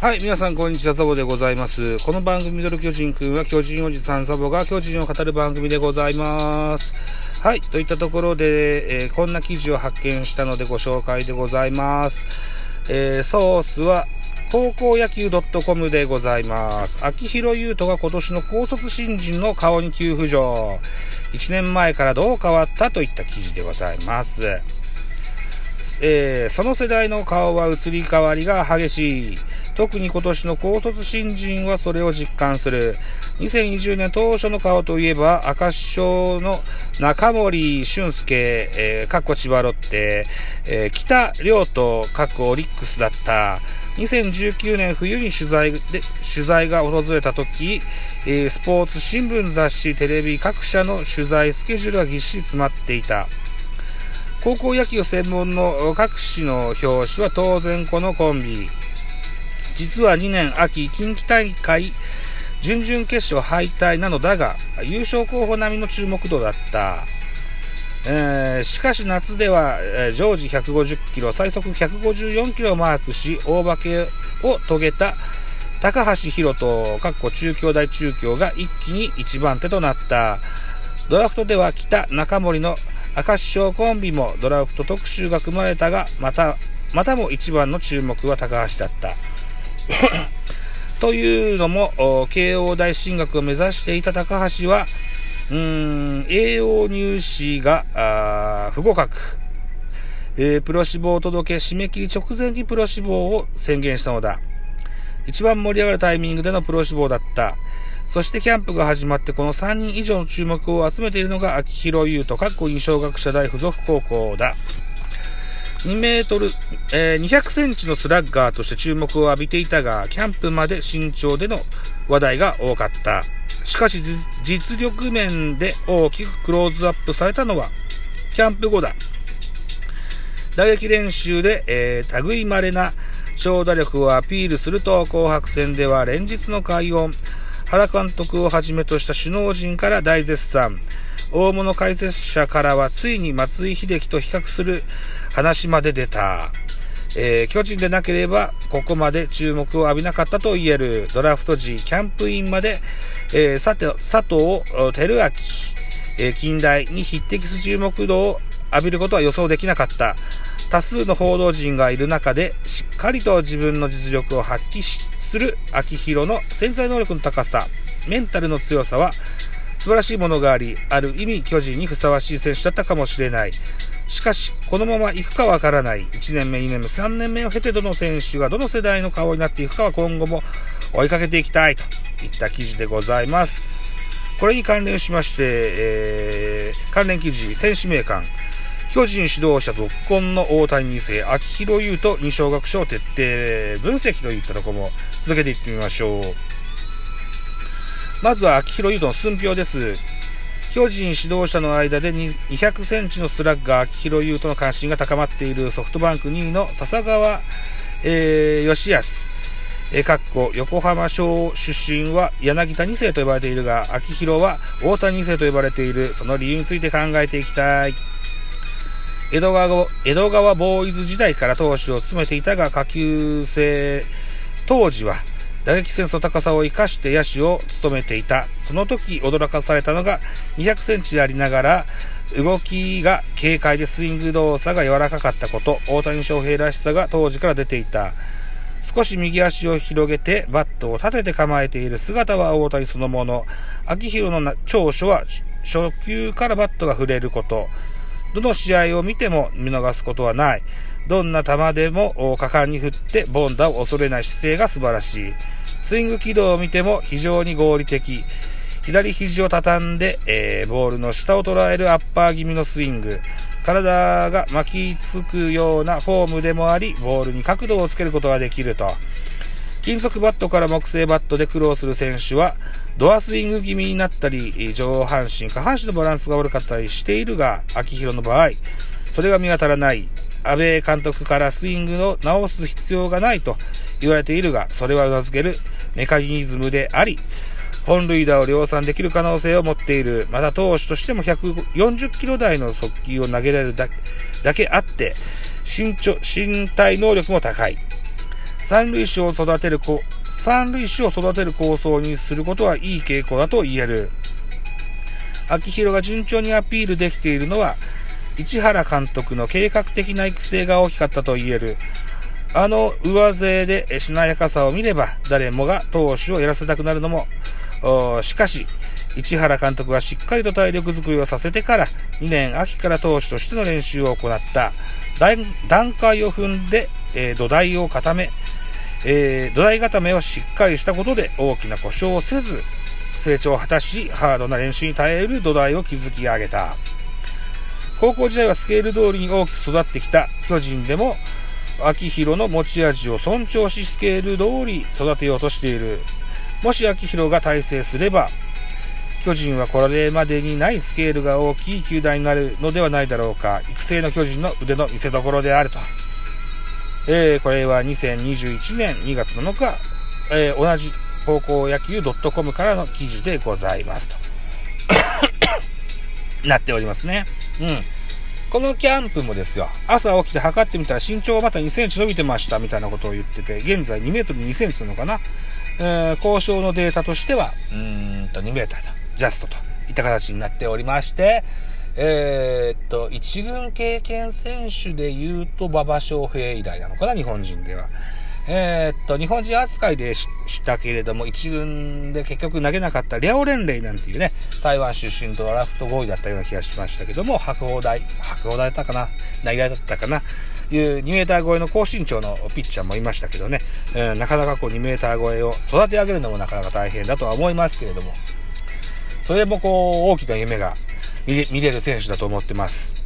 はい、皆さんこんにちは、ザボでございます。この番組、ミドル巨人くんは巨人おじさんザボが巨人を語る番組でございます。はい、といったところで、えー、こんな記事を発見したのでご紹介でございます。えー、ソースは、高校野球 .com でございます。秋広優斗が今年の高卒新人の顔に急浮上。1年前からどう変わったといった記事でございます。えー、その世代の顔は移り変わりが激しい。特に今年の高卒新人はそれを実感する。2020年当初の顔といえば、赤首相の中森俊介、えー、かっこ千葉ロッテ、えー、北亮とかっこオリックスだった。2019年冬に取材で、取材が訪れた時、えー、スポーツ新聞雑誌、テレビ各社の取材スケジュールがぎっしり詰まっていた。高校野球専門の各紙の表紙は当然このコンビ。実は2年秋、近畿大会準々決勝敗退なのだが、優勝候補並みの注目度だった。えー、しかし夏では、えー、常時150キロ、最速154キロをマークし、大化けを遂げた高橋宏斗、かっこ中京大中京が一気に一番手となった。ドラフトでは北中森の赤師匠コンビもドラフト特集が組まれたが、また、またも一番の注目は高橋だった。というのも、慶応大進学を目指していた高橋は、うーん、栄養入試が、不合格。えー、プロ志望届け締め切り直前にプロ志望を宣言したのだ。一番盛り上がるタイミングでのプロ志望だった。そしてキャンプが始まってこの3人以上の注目を集めているのが秋広優斗、かっこ印象学者大附属高校だ。2メートル、えー、200センチのスラッガーとして注目を浴びていたが、キャンプまで身長での話題が多かった。しかし、実力面で大きくクローズアップされたのは、キャンプ後だ。打撃練習で、えー、類稀な長打力をアピールすると、紅白戦では連日の快音、原監督をはじめとした首脳陣から大絶賛。大物解説者からはついに松井秀喜と比較する話まで出た。えー、巨人でなければここまで注目を浴びなかったと言えるドラフト時キャンプインまで、えー、佐藤輝明、えー、近代に匹敵する注目度を浴びることは予想できなかった。多数の報道陣がいる中でしっかりと自分の実力を発揮する秋広の潜在能力の高さ、メンタルの強さは素晴らしいものがあり、ある意味巨人にふさわしい選手だったかもしれない。しかし、このまま行くかわからない。1年目、2年目、3年目を経てどの選手がどの世代の顔になっていくかは今後も追いかけていきたいといった記事でございます。これに関連しまして、えー、関連記事、選手名鑑、巨人指導者続婚の大谷2世、秋広優と二小学賞徹底分析といったところも続けていってみましょう。まずは秋広優斗の寸評です。巨人指導者の間で200センチのスラッガー秋広優斗の関心が高まっているソフトバンク2位の笹川、えー、義康。え、かっこ、横浜省出身は柳田2世と呼ばれているが、秋広は大谷2世と呼ばれている。その理由について考えていきたい。江戸川、江戸川ボーイズ時代から投手を務めていたが、下級生当時は打撃センスの高さを生かして野手を務めていた。その時驚かされたのが200センチでありながら、動きが軽快でスイング動作が柔らかかったこと、大谷翔平らしさが当時から出ていた。少し右足を広げてバットを立てて構えている姿は大谷そのもの。秋広の長所は初球からバットが触れること。どの試合を見ても見逃すことはない。どんな球でも果敢に振って凡打を恐れない姿勢が素晴らしい。スイング軌道を見ても非常に合理的。左肘を畳んで、えー、ボールの下を捉えるアッパー気味のスイング。体が巻きつくようなフォームでもあり、ボールに角度をつけることができると。金属バットから木製バットで苦労する選手は、ドアスイング気味になったり、上半身、下半身のバランスが悪かったりしているが、秋広の場合、それが見当たらない。安倍監督からスイングを直す必要がないと言われているが、それは頷けるメカニズムであり、本塁打を量産できる可能性を持っている。また投手としても140キロ台の速球を投げられるだけあって、身長、身体能力も高い。三塁手を育てる子、三塁手を育てる構想にすることはいい傾向だと言える。秋広が順調にアピールできているのは、市原監督の計画的な育成が大きかったと言える。あの上背でしなやかさを見れば、誰もが投手をやらせたくなるのも、しかし、市原監督はしっかりと体力づくりをさせてから、2年秋から投手としての練習を行った。段階を踏んで、えー、土台を固め、えー、土台固めをしっかりしたことで大きな故障をせず、成長を果たし、ハードな練習に耐える土台を築き上げた。高校時代はスケール通りに大きく育ってきた巨人でも、秋広の持ち味を尊重しスケール通り育てようとしている。もし秋広が大成すれば、巨人はこれまでにないスケールが大きい球団になるのではないだろうか。育成の巨人の腕の見せ所であると。えー、これは2021年2月7日、えー、同じ高校野球 .com からの記事でございますと。なっておりますね。うん。このキャンプもですよ、朝起きて測ってみたら身長がまた2センチ伸びてましたみたいなことを言ってて、現在2メートル2センチなのかな。えー、交渉のデータとしては、うーんと2メーターだ。ジャストといった形になっておりまして、えー、っと、一軍経験選手で言うと、馬場翔平以来なのかな、日本人では。えー、っと、日本人扱いで知したけれども、一軍で結局投げなかったリャオレンレイなんていうね、台湾出身とドラフト5位だったような気がしましたけども、白鵬大、白鵬大だったかな投げだったかないう2メーター超えの高身長のピッチャーもいましたけどね、えー、なかなかこう2メーター超えを育て上げるのもなかなか大変だとは思いますけれども、それもこう、大きな夢が見れ見れる選手だと思ってます。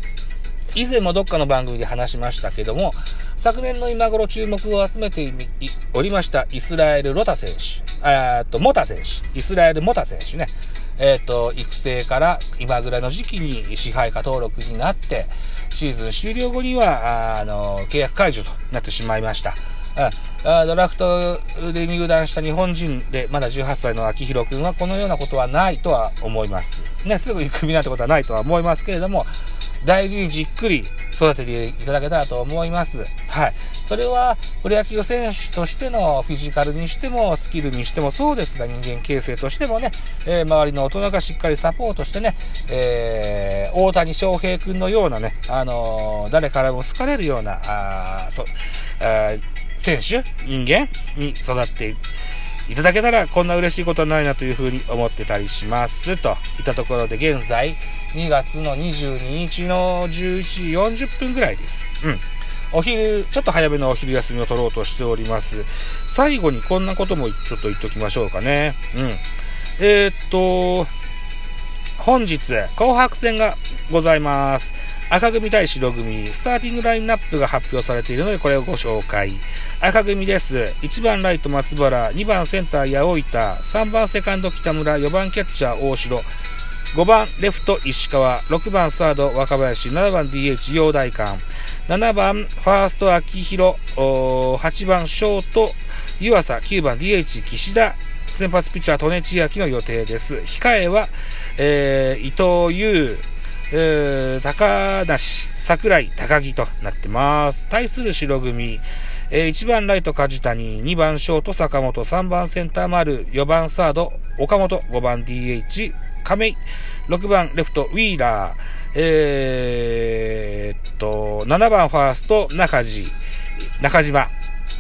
以前もどっかの番組で話しましたけども、昨年の今頃注目を集めておりましたイスラエル・ロタ選手、えっと、モタ選手、イスラエル・モタ選手ね、えっ、ー、と、育成から今ぐらいの時期に支配下登録になって、シーズン終了後には、あの、契約解除となってしまいました。あドラフトで入団した日本人で、まだ18歳の秋広くんはこのようなことはないとは思います。ね、すぐにクビなんてことはないとは思いますけれども、大事にじっくり育てていただけたらと思います。はい。それは、プロ野球選手としてのフィジカルにしても、スキルにしてもそうですが、人間形成としてもね、えー、周りの大人がしっかりサポートしてね、えー、大谷翔平君のようなね、あのー、誰からも好かれるような、あそあ選手、人間に育っていくいただけたらこんな嬉しいことはないなというふうに思ってたりします。といったところで現在2月の22日の11時40分ぐらいです。うん。お昼、ちょっと早めのお昼休みを取ろうとしております。最後にこんなこともちょっと言っときましょうかね。うん。えー、っと、本日、紅白戦がございます。赤組対白組、スターティングラインナップが発表されているので、これをご紹介。赤組です。1番ライト松原、2番センター八百板、3番セカンド北村、4番キャッチャー大城、5番レフト石川、6番サード若林、7番 DH 陽大館、7番ファースト秋広、8番ショート湯浅、9番 DH 岸田、先発ピッチャー、利根千秋の予定です。控えは、えー、伊藤優、えー、高梨、桜井、高木となってます。対する白組、えー、1番ライト梶谷、2番ショート坂本、3番センター丸、4番サード岡本、5番 DH 亀井、6番レフトウィーラー、えー、っと、7番ファースト中地、中島、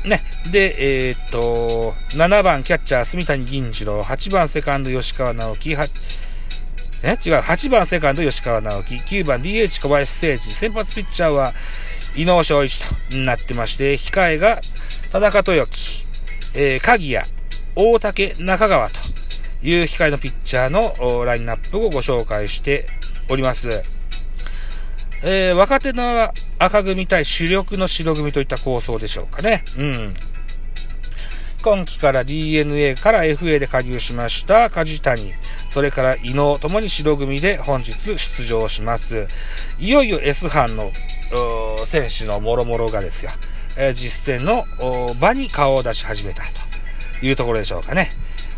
ね。で、えー、っと、7番キャッチャー、住谷銀次郎、8番セカンド、吉川直樹、え？違う、8番セカンド、吉川直樹、9番 DH 小林誠司、先発ピッチャーは、伊能昌一となってまして、控えが、田中豊樹、えー、鍵谷、大竹中川という控えのピッチャーのラインナップをご紹介しております。えー、若手の赤組対主力の白組といった構想でしょうかね。うん。今季から DNA から FA で加入しました梶谷、それから伊能ともに白組で本日出場します。いよいよ S 班の選手のもろもろがですよ、えー、実戦の場に顔を出し始めたというところでしょうかね。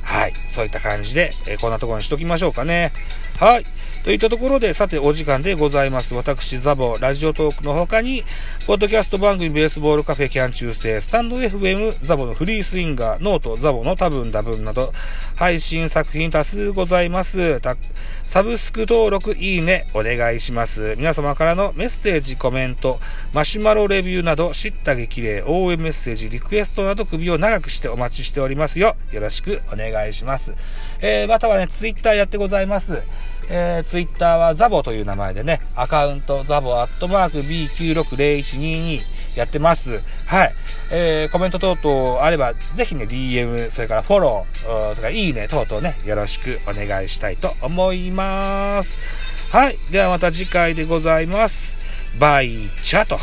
はい。そういった感じで、えー、こんなところにしときましょうかね。はい。といったところで、さてお時間でございます。私、ザボ、ラジオトークの他に、ポッドキャスト番組ベースボールカフェキャン中世、スタンド FM、ザボのフリースインガー、ノート、ザボの多分多分など、配信作品多数ございます。サブスク登録、いいね、お願いします。皆様からのメッセージ、コメント、マシュマロレビューなど、知った激励、応援メッセージ、リクエストなど首を長くしてお待ちしておりますよ。よろしくお願いします。えー、またはね、ツイッターやってございます。えー、ツイッターはザボという名前でね、アカウントザボアットマーク B960122 やってます。はい。えー、コメント等々あれば、ぜひね、DM、それからフォロー、それからいいね等々ね、よろしくお願いしたいと思います。はい。ではまた次回でございます。バイチャと。